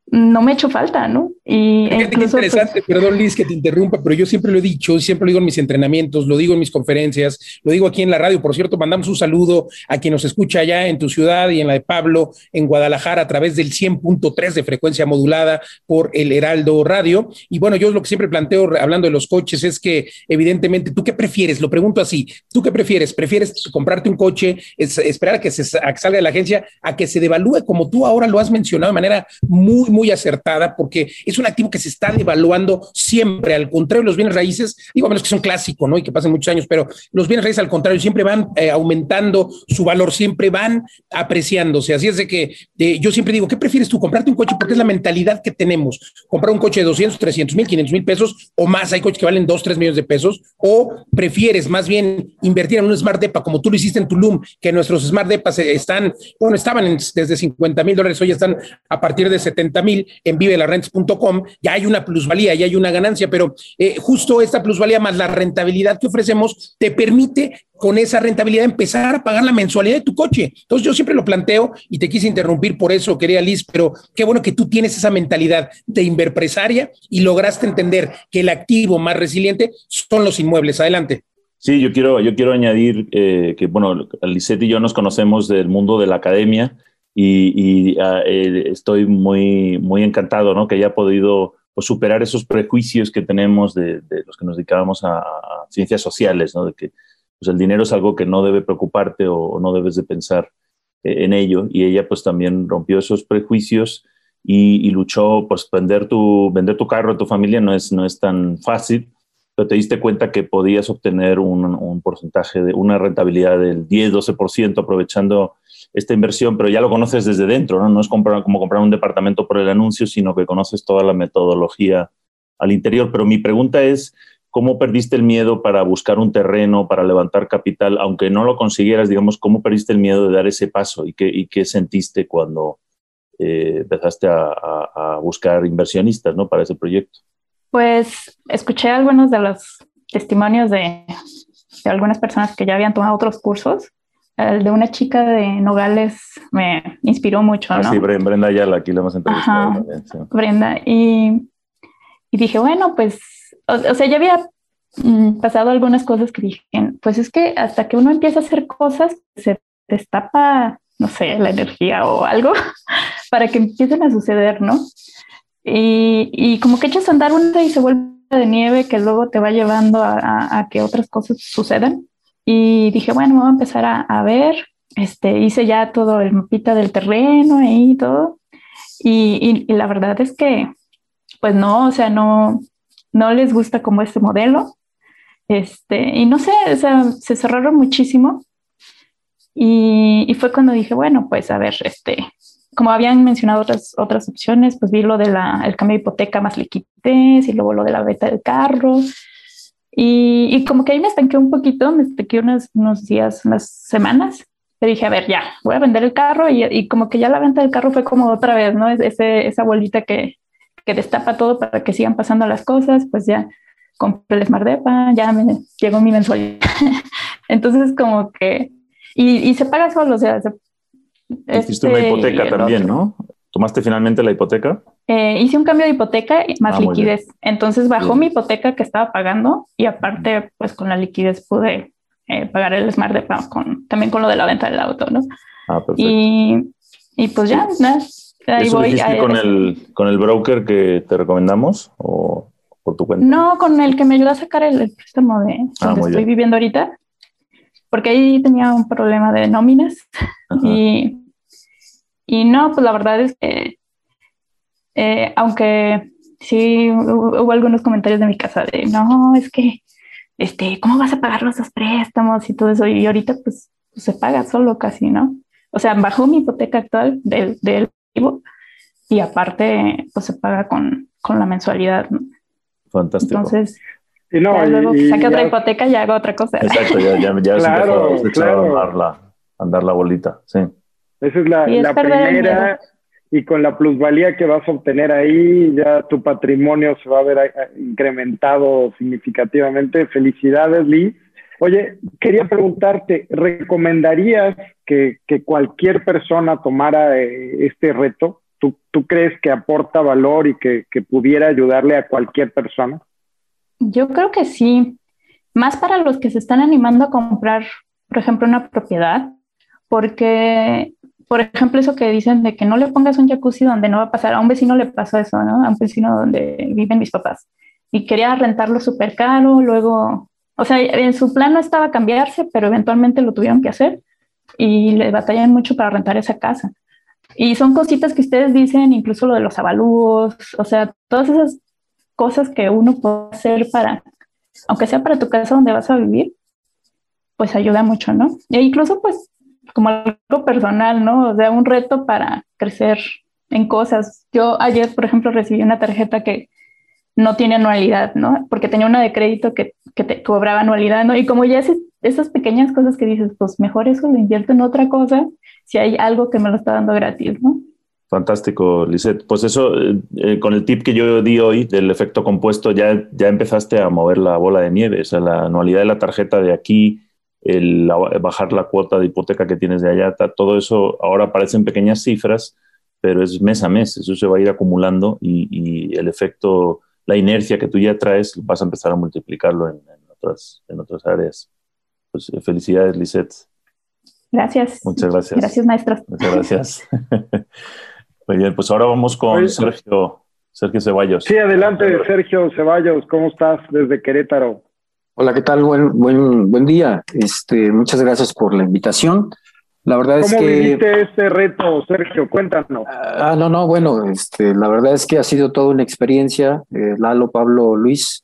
no me ha hecho falta, ¿no? Y Fíjate qué interesante, pues, perdón Liz que te interrumpa, pero yo siempre lo he dicho, siempre lo digo en mis entrenamientos, lo digo en mis conferencias, lo digo aquí en la radio. Por cierto, mandamos un saludo a quien nos escucha allá en tu ciudad y en la de Pablo, en Guadalajara, a través del 100.3 de frecuencia modulada por el Heraldo Radio. Y bueno, yo lo que siempre planteo hablando de los coches es que evidentemente, ¿tú qué prefieres? Lo pregunto así, ¿tú qué prefieres? ¿Prefieres comprarte un coche, esperar a que, se, a que salga de la agencia, a que se devalúe como tú ahora lo has mencionado de manera muy, muy acertada porque es un activo que se está devaluando siempre. Al contrario, los bienes raíces, digo, a menos que son clásicos, ¿no? Y que pasen muchos años, pero los bienes raíces, al contrario, siempre van eh, aumentando su valor, siempre van apreciándose. Así es de que eh, yo siempre digo, ¿qué prefieres tú? Comprarte un coche porque es la mentalidad que tenemos. Comprar un coche de 200, 300 mil, 500 mil pesos o más. Hay coches que valen 2, 3 millones de pesos. O prefieres más bien invertir en un Smart Depa como tú lo hiciste en Tulum, que nuestros Smart Depas están, bueno, estaban desde 50 mil dólares, hoy están a partir de 70 mil en vivelarrents.com, ya hay una plusvalía, ya hay una ganancia, pero eh, justo esta plusvalía más la rentabilidad que ofrecemos te permite con esa rentabilidad empezar a pagar la mensualidad de tu coche. Entonces yo siempre lo planteo y te quise interrumpir por eso, quería Liz, pero qué bueno que tú tienes esa mentalidad de inverpresaria y lograste entender que el activo más resiliente son los inmuebles. Adelante. Sí, yo quiero, yo quiero añadir eh, que, bueno, Lisette y yo nos conocemos del mundo de la academia y, ah, eh, estoy muy, muy encantado ¿no? que haya podido pues, superar esos prejuicios que tenemos de, los que nos dedicábamos a, ciencias sociales, ¿no? de que pues, el dinero es algo que no debe preocuparte o, no debes de pensar eh, en ello. Y ella pues también rompió esos prejuicios y, luchó, pues vender tu, vender tu carro a tu familia no es, no es tan fácil, pero te diste cuenta que podías obtener un, un porcentaje de una rentabilidad del 10-12% aprovechando esta inversión, pero ya lo conoces desde dentro, ¿no? No es comprar, como comprar un departamento por el anuncio, sino que conoces toda la metodología al interior. Pero mi pregunta es, ¿cómo perdiste el miedo para buscar un terreno, para levantar capital, aunque no lo consiguieras, digamos, cómo perdiste el miedo de dar ese paso y qué, sentiste cuando eh, empezaste a, buscar inversionistas, ¿no? Para ese proyecto. Pues escuché algunos de los testimonios de algunas personas que ya habían tomado otros cursos el de una chica de Nogales me inspiró mucho, ah, ¿no? Sí, Brenda Ayala, aquí la hemos entrevistado también. Brenda, y, y, dije, bueno, pues, o, sea, ya había mm, pasado algunas cosas que dije, pues es que hasta que uno empieza a hacer cosas, se destapa, no sé, la energía o algo para que empiecen a suceder, ¿no? Y, y como que echas a andar una y se vuelve de nieve que luego te va llevando a, a que otras cosas sucedan. Y dije, bueno, voy a empezar a, ver. Este, hice ya todo el mapita del terreno y todo. Y, y, la verdad es que, pues no, o sea, no, no les gusta como este modelo. Este, y no sé, o sea, se cerraron muchísimo. Y, y, fue cuando dije, bueno, pues a ver, este, como habían mencionado otras, otras opciones, pues vi lo del cambio de hipoteca más liquidez y luego lo de la venta del carro. Y, y como que ahí me estanqué un poquito, me estanqué unos, unos días, unas semanas. Le dije, a ver, ya, voy a vender el carro y, y, como que ya la venta del carro fue como otra vez, ¿no? Ese, esa bolita que, que destapa todo para que sigan pasando las cosas, pues ya compré el Smart Depa, ya me llegó mi mensualidad. Entonces como que, y, y, se paga solo, o sea, se, Hiciste una este, hipoteca también, ¿no? ¿Tomaste finalmente la hipoteca? Eh, hice un cambio de hipoteca más ah, liquidez. Entonces bajó mi hipoteca que estaba pagando y aparte, pues con la liquidez pude eh, pagar el Smart de con, también con lo de la venta del auto, ¿no? Ah, perfecto. Y, y pues ya, nada. Ahí ¿Eso voy, con, el, con el broker que te recomendamos o por tu cuenta? No, con el que me ayudó a sacar el, préstamo de ah, donde estoy viviendo ahorita porque ahí tenía un problema de nóminas y, y, no, pues la verdad es que, eh, aunque sí hubo, algunos comentarios de mi casa de, no, es que, este, ¿cómo vas a pagar los préstamos y todo eso? Y ahorita pues, pues, se paga solo casi, ¿no? O sea, bajó mi hipoteca actual del, del y aparte pues se paga con, con la mensualidad. Fantástico. Entonces, y no, luego que saque otra hipoteca y hago otra cosa. Exacto, ya, ya, ya claro, se claro. a andar, la, andar la bolita, sí. Esa es la, la primera y con la plusvalía que vas a obtener ahí, ya tu patrimonio se va a ver incrementado significativamente. Felicidades, Liz. Oye, quería preguntarte, ¿recomendarías que, que cualquier persona tomara eh, este reto? ¿Tú, ¿Tú, crees que aporta valor y que, que pudiera ayudarle a cualquier persona? Yo creo que sí, más para los que se están animando a comprar, por ejemplo, una propiedad, porque, por ejemplo, eso que dicen de que no le pongas un jacuzzi donde no va a pasar, a un vecino le pasó eso, ¿no? A un vecino donde viven mis papás y quería rentarlo súper caro, luego, o sea, en su plan no estaba cambiarse, pero eventualmente lo tuvieron que hacer y le batallan mucho para rentar esa casa. Y son cositas que ustedes dicen, incluso lo de los avalúos, o sea, todas esas cosas que uno puede hacer para, aunque sea para tu casa donde vas a vivir, pues ayuda mucho, ¿no? E incluso pues como algo personal, ¿no? O sea, un reto para crecer en cosas. Yo ayer, por ejemplo, recibí una tarjeta que no tiene anualidad, ¿no? Porque tenía una de crédito que, que te cobraba anualidad, ¿no? Y como ya es, esas pequeñas cosas que dices, pues mejor eso lo invierto en otra cosa si hay algo que me lo está dando gratis, ¿no? Fantástico, Lisette. Pues eso, eh, eh, con el tip que yo di hoy del efecto compuesto, ya, ya empezaste a mover la bola de nieve. O sea, la anualidad de la tarjeta de aquí, el, bajar la cuota de hipoteca que tienes de allá, todo eso ahora parecen pequeñas cifras, pero es mes a mes. Eso se va a ir acumulando y, el efecto, la inercia que tú ya traes, vas a empezar a multiplicarlo en, otras, en otras áreas. Pues felicidades, Lisette. Gracias. Muchas gracias. Gracias, maestro. Muchas gracias. Muy bien, pues ahora vamos con Sergio, Sergio Ceballos. Sí, adelante, Sergio Ceballos, ¿cómo estás desde Querétaro? Hola, ¿qué tal? Buen, buen, buen día. Este, muchas gracias por la invitación. La verdad es que. ¿Cómo viviste este reto, Sergio? Cuéntanos. Ah, no, no, bueno, este, la verdad es que ha sido toda una experiencia. Eh, Lalo, Pablo, Luis.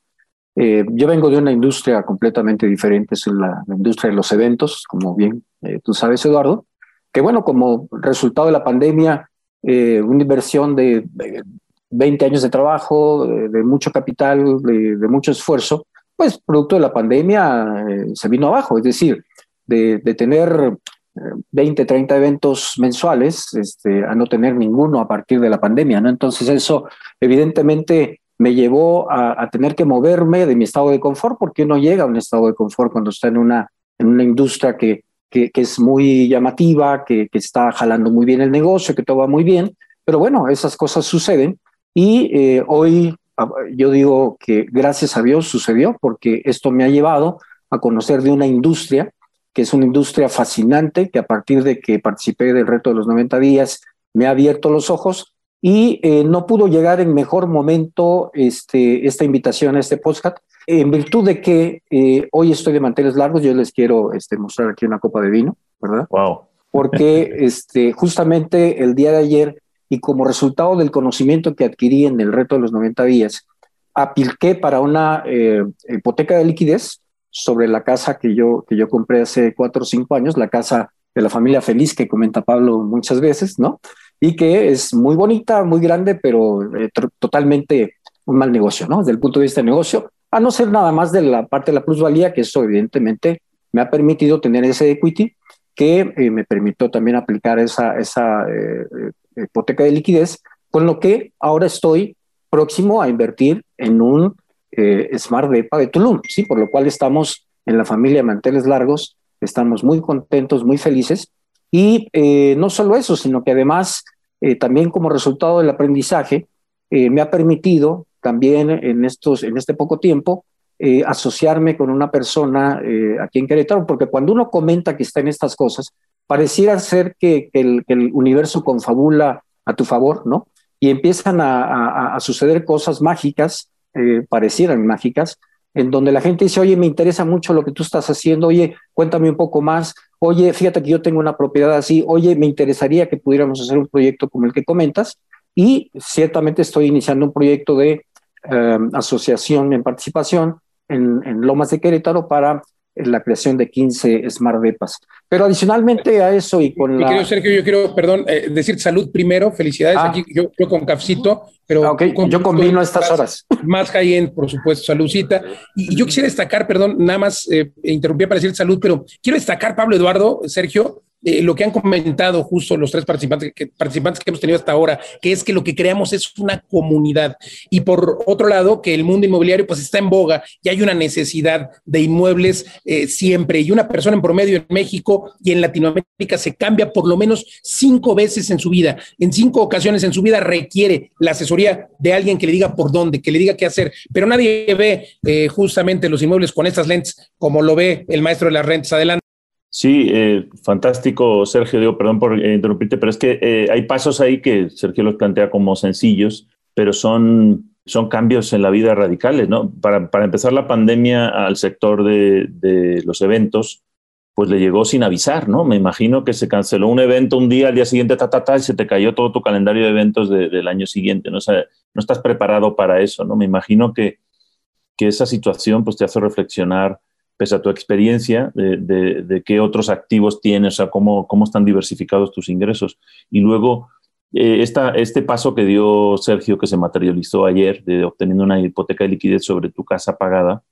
Eh, yo vengo de una industria completamente diferente, es la, industria de los eventos, como bien eh, tú sabes, Eduardo. Que bueno, como resultado de la pandemia, una inversión de, 20 años de trabajo, de, mucho capital, de, mucho esfuerzo, pues producto de la pandemia eh, se vino abajo, es decir, de, tener 20, eh, 30 eventos mensuales este, a no tener ninguno a partir de la pandemia, ¿no? Entonces eso evidentemente me llevó a, tener que moverme de mi estado de confort, porque uno llega a un estado de confort cuando está en una, en una industria que, que, es muy llamativa, que, que, está jalando muy bien el negocio, que todo va muy bien, pero bueno, esas cosas suceden y eh, hoy yo digo que gracias a Dios sucedió porque esto me ha llevado a conocer de una industria que es una industria fascinante, que a partir de que participé del reto de los 90 días me ha abierto los ojos y eh, no pudo llegar en mejor momento este, esta invitación a este podcast en virtud de que eh, hoy estoy de manteles largos, yo les quiero este, mostrar aquí una copa de vino, ¿verdad? Wow. Porque este, justamente el día de ayer, y como resultado del conocimiento que adquirí en el reto de los 90 días, apliqué para una eh, hipoteca de liquidez sobre la casa que yo, que yo compré hace cuatro o cinco años, la casa de la familia feliz que comenta Pablo muchas veces, ¿no? y que es muy bonita, muy grande, pero eh, totalmente un mal negocio, ¿no? Desde el punto de vista de negocio, a no ser nada más de la parte de la plusvalía, que eso evidentemente me ha permitido tener ese equity que eh, me permitió también aplicar esa, esa eh, hipoteca de liquidez, con lo que ahora estoy próximo a invertir en un Smart Depa de Tulum, ¿sí? Por lo cual estamos en la familia Manteles Largos, estamos muy contentos, muy felices, y no solo eso, sino que además eh, también como resultado del aprendizaje, eh, me ha permitido también en, estos, en este poco tiempo eh, asociarme con una persona aquí en Querétaro, porque cuando uno comenta que está en estas cosas, pareciera ser que, el, universo confabula a tu favor, ¿no? Y empiezan a, suceder cosas mágicas, parecieran mágicas, en donde la gente dice, oye, me interesa mucho lo que tú estás haciendo, oye, cuéntame un poco más, oye, fíjate que yo tengo una propiedad así, oye, me interesaría que pudiéramos hacer un proyecto como el que comentas. Y ciertamente estoy iniciando un proyecto de eh, asociación en participación en, en, Lomas de Querétaro para la creación de 15 Smart Depas. Pero adicionalmente a eso y con la... querido Sergio, yo quiero, perdón, eh, decir salud primero, felicidades Ah. aquí, yo, yo con cafecito, pero... Ah, ok, con- yo combino estas más- horas. Más high-end, por supuesto, saludcita. Y, y yo quisiera destacar, perdón, nada más eh, interrumpí para decir salud, pero quiero destacar, Pablo Eduardo, Sergio, lo que han comentado justo los tres participantes que, participantes que hemos tenido hasta ahora, que es que lo que creamos es una comunidad. Y por otro lado, que el mundo inmobiliario pues está en boga y hay una necesidad de inmuebles eh, siempre. Y una persona en promedio en México y en Latinoamérica se cambia por lo menos cinco veces en su vida. En cinco ocasiones en su vida requiere la asesoría de alguien que le diga por dónde, que le diga qué hacer. Pero nadie ve eh, justamente los inmuebles con estas lentes como lo ve el maestro de las rentas. Adelante. Sí, eh, fantástico, Sergio. Digo, perdón por eh, interrumpirte, pero es que eh, hay pasos ahí que Sergio los plantea como sencillos, pero son, son cambios en la vida radicales, ¿no? Para, para empezar, la pandemia al sector de, de los eventos, pues le llegó sin avisar, ¿no? Me imagino que se canceló un evento un día, al día siguiente, ta, ta, ta, y se te cayó todo tu calendario de eventos de- del año siguiente, ¿no? No estás preparado para eso, ¿no? Me imagino que, que esa situación pues, te hace reflexionar pese a tu experiencia, de, de- de qué otros activos tienes, o sea, cómo, cómo están diversificados tus ingresos. Y luego, eh, esta, este paso que dio Sergio, que se materializó ayer, de obteniendo una hipoteca de liquidez sobre tu casa pagada,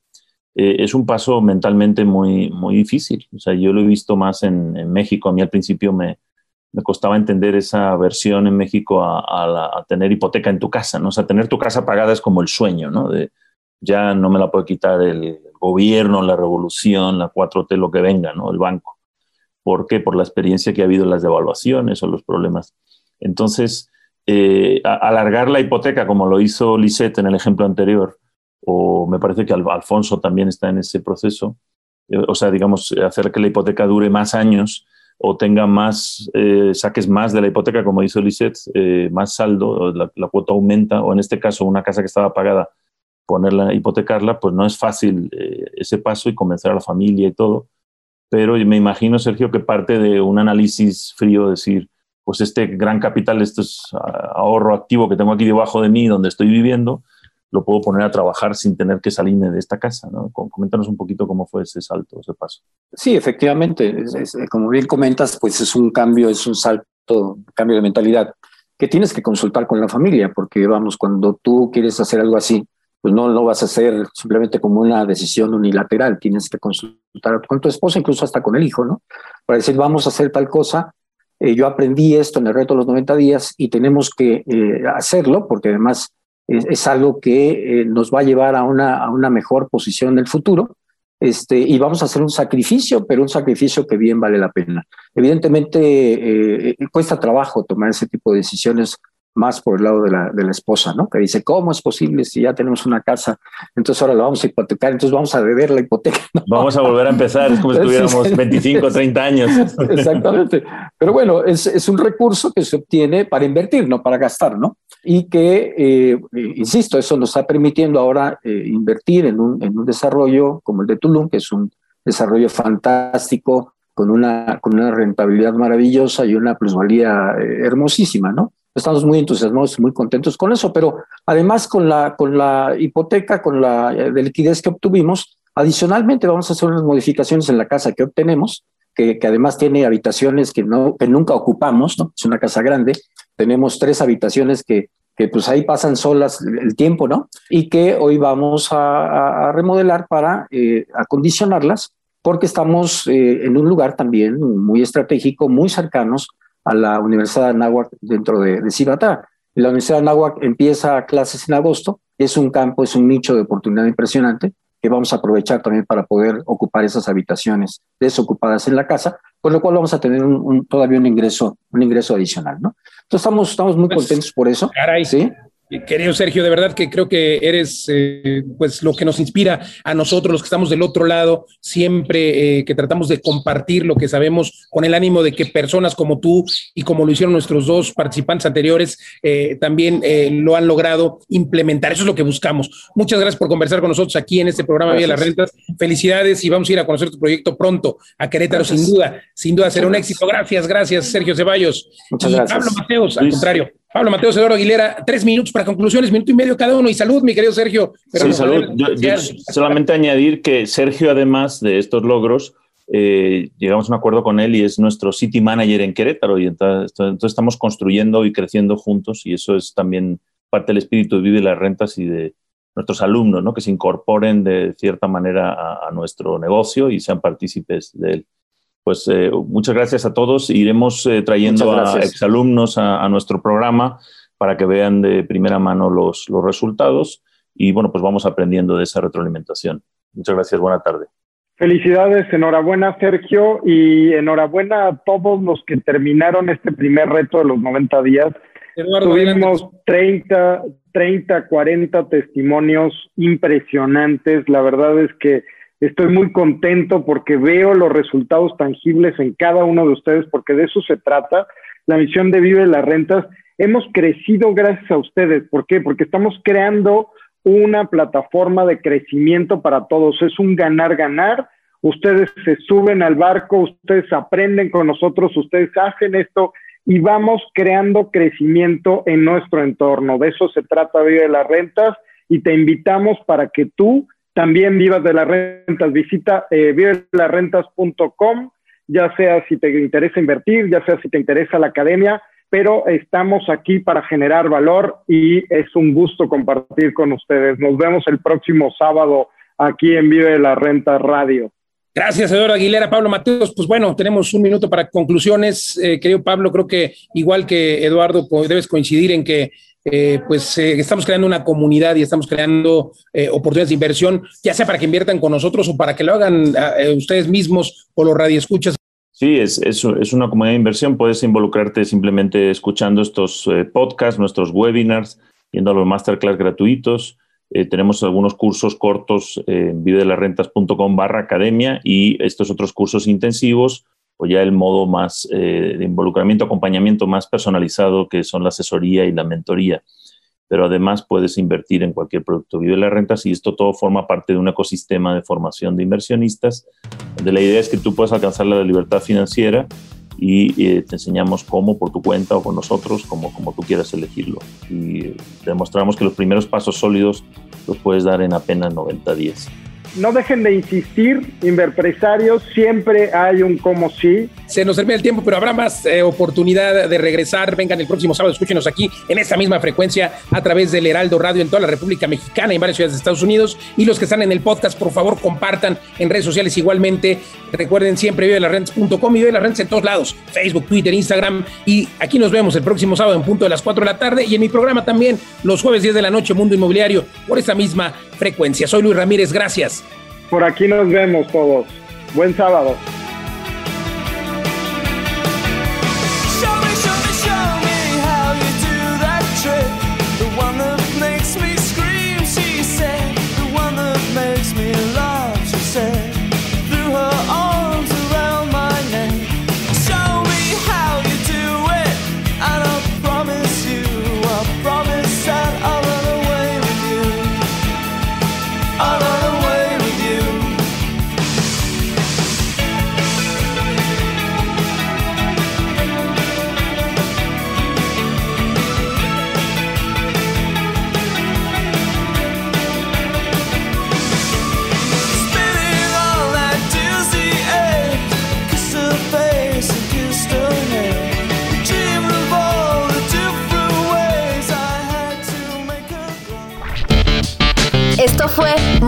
eh, es un paso mentalmente muy, muy difícil. O sea, yo lo he visto más en, en México. A mí al principio me, me costaba entender esa versión en México a, a la- a tener hipoteca en tu casa, ¿no? O sea, tener tu casa pagada es como el sueño, ¿no? De, ya no me la puede quitar el gobierno, la revolución, la 4T, lo que venga, ¿no? El banco. ¿Por qué? Por la experiencia que ha habido en las devaluaciones o los problemas. Entonces, eh, alargar la hipoteca, como lo hizo Lisette en el ejemplo anterior, o me parece que Al- Alfonso también está en ese proceso, eh, o sea, digamos, hacer que la hipoteca dure más años o tenga más, eh, saques más de la hipoteca, como hizo Lisette, más saldo, la, la cuota aumenta, o en este caso, una casa que estaba pagada ponerla, hipotecarla, pues no es fácil eh, ese paso y convencer a la familia y todo. Pero me imagino, Sergio, que parte de un análisis frío, decir, pues este gran capital, este es ah, ahorro activo que tengo aquí debajo de mí, donde estoy viviendo, lo puedo poner a trabajar sin tener que salirme de esta casa. ¿no? Com- Coméntanos un poquito cómo fue ese salto, ese paso. Sí, efectivamente. Es- es- como bien comentas, pues es un cambio, es un salto, cambio de mentalidad que tienes que consultar con la familia, porque vamos, cuando tú quieres hacer algo así, pues no lo vas a hacer simplemente como una decisión unilateral, tienes que consultar con tu esposa, incluso hasta con el hijo, ¿no? Para decir, vamos a hacer tal cosa, eh, yo aprendí esto en el reto de los 90 días y tenemos que eh, hacerlo, porque además es, algo que eh, nos va a llevar a una, a una mejor posición en el futuro. Este, y vamos a hacer un sacrificio, pero un sacrificio que bien vale la pena. Evidentemente, cuesta trabajo tomar ese tipo de decisiones más por el lado de la, de la esposa, ¿no? Que dice, ¿cómo es posible si ya tenemos una casa? Entonces ahora la vamos a hipotecar, entonces vamos a deber la hipoteca. ¿no? Vamos a volver a empezar, es como si tuviéramos 25, 30 años. Exactamente. Pero bueno, es, es un recurso que se obtiene para invertir, no para gastar, ¿no? Y que, eh, insisto, eso nos está permitiendo ahora eh, invertir en un, en un desarrollo como el de Tulum, que es un desarrollo fantástico, con una, con una rentabilidad maravillosa y una plusvalía eh, hermosísima, ¿no? Estamos muy entusiasmados, muy contentos con eso, pero además con la, con la hipoteca, con la eh, de liquidez que obtuvimos, adicionalmente vamos a hacer unas modificaciones en la casa que obtenemos, que, que además tiene habitaciones que, no, que nunca ocupamos, ¿no? es una casa grande, tenemos tres habitaciones que, que pues ahí pasan solas el tiempo, ¿no? Y que hoy vamos a, remodelar para eh, acondicionarlas porque estamos eh, en un lugar también muy estratégico, muy cercanos a la Universidad de Anáhuac dentro de, de Cibatá. La Universidad de Anáhuac empieza clases en agosto, es un campo, es un nicho de oportunidad impresionante que vamos a aprovechar también para poder ocupar esas habitaciones desocupadas en la casa, con lo cual vamos a tener un, todavía un ingreso, un ingreso adicional, ¿no? Entonces estamos, estamos muy pues, contentos por eso. Caray. Sí. Querido Sergio, de verdad que creo que eres eh, pues lo que nos inspira a nosotros, los que estamos del otro lado, siempre eh, que tratamos de compartir lo que sabemos con el ánimo de que personas como tú y como lo hicieron nuestros dos participantes anteriores eh, también lo han logrado implementar. Eso es lo que buscamos. Muchas gracias por conversar con nosotros aquí en este programa Vía las Rentas. Felicidades y vamos a ir a conocer tu proyecto pronto a Querétaro, sin duda. Sin duda será un éxito. Gracias, gracias, Sergio Ceballos. Muchas gracias. Pablo Mateos, al contrario. Pablo Mateo Eduardo Aguilera, tres minutos para conclusiones, minuto y medio cada uno. Y salud, mi querido Sergio. sí, salud. solamente añadir que Sergio, además de estos logros, eh, llegamos a un acuerdo con él y es nuestro city manager en Querétaro. Y entonces, estamos construyendo y creciendo juntos y eso es también parte del espíritu de Vive las Rentas y de nuestros alumnos, ¿no? que se incorporen de cierta manera a nuestro negocio y sean partícipes de él pues eh, muchas gracias a todos. Iremos eh, trayendo a exalumnos a, a, nuestro programa para que vean de primera mano los, los resultados y bueno, pues vamos aprendiendo de esa retroalimentación. Muchas gracias, buena tarde. Felicidades, enhorabuena Sergio y enhorabuena a todos los que terminaron este primer reto de los 90 días. Tuvimos 30, 30, 40 testimonios impresionantes. La verdad es que Estoy muy contento porque veo los resultados tangibles en cada uno de ustedes, porque de eso se trata. La misión de Vive las Rentas. Hemos crecido gracias a ustedes. ¿Por qué? Porque estamos creando una plataforma de crecimiento para todos. Es un ganar-ganar. Ustedes se suben al barco, ustedes aprenden con nosotros, ustedes hacen esto y vamos creando crecimiento en nuestro entorno. De eso se trata Vive las Rentas y te invitamos para que tú también Vivas de las Rentas, visita eh, vivelasrentas.com, ya sea si te interesa invertir, ya sea si te interesa la academia, pero estamos aquí para generar valor y es un gusto compartir con ustedes. Nos vemos el próximo sábado aquí en Vive de las Rentas Radio. Gracias, Eduardo Aguilera. Pablo Mateos, pues bueno, tenemos un minuto para conclusiones. Eh, querido Pablo, creo que igual que Eduardo, debes coincidir en que eh, pues eh, estamos creando una comunidad y estamos creando eh, oportunidades de inversión, ya sea para que inviertan con nosotros o para que lo hagan ustedes mismos o los radioescuchas. Sí, es, es, una comunidad de inversión. Puedes involucrarte simplemente escuchando estos podcasts, nuestros webinars, yendo a los masterclass gratuitos. tenemos algunos cursos cortos en videlarrentas.com barra academia y estos otros cursos intensivos o ya el modo más eh, de involucramiento, acompañamiento más personalizado, que son la asesoría y la mentoría. Pero además puedes invertir en cualquier producto Vive las rentas y esto todo forma parte de un ecosistema de formación de inversionistas, donde la idea es que tú puedas alcanzar la libertad financiera y eh, te enseñamos cómo por tu cuenta o con nosotros, como, como tú quieras elegirlo. Y demostramos que los primeros pasos sólidos los puedes dar en apenas 90 días no dejen de insistir, inverpresarios, siempre hay un como sí. Se nos termina el tiempo, pero habrá más eh, oportunidad de regresar. Vengan el próximo sábado, escúchenos aquí en esta misma frecuencia a través del Heraldo Radio en toda la República Mexicana y en varias ciudades de Estados Unidos. Y los que están en el podcast, por favor, compartan en redes sociales igualmente. Recuerden siempre vive las rentas.com y vive en todos lados, Facebook, Twitter, Instagram. Y aquí nos vemos el próximo sábado en punto de las 4 de la tarde y en mi programa también los jueves 10 de la noche, Mundo Inmobiliario, por esta misma frecuencia. Soy Luis Ramírez, gracias. Por aquí nos vemos todos. Buen sábado.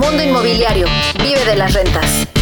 Mundo Inmobiliario. Vive de las rentas.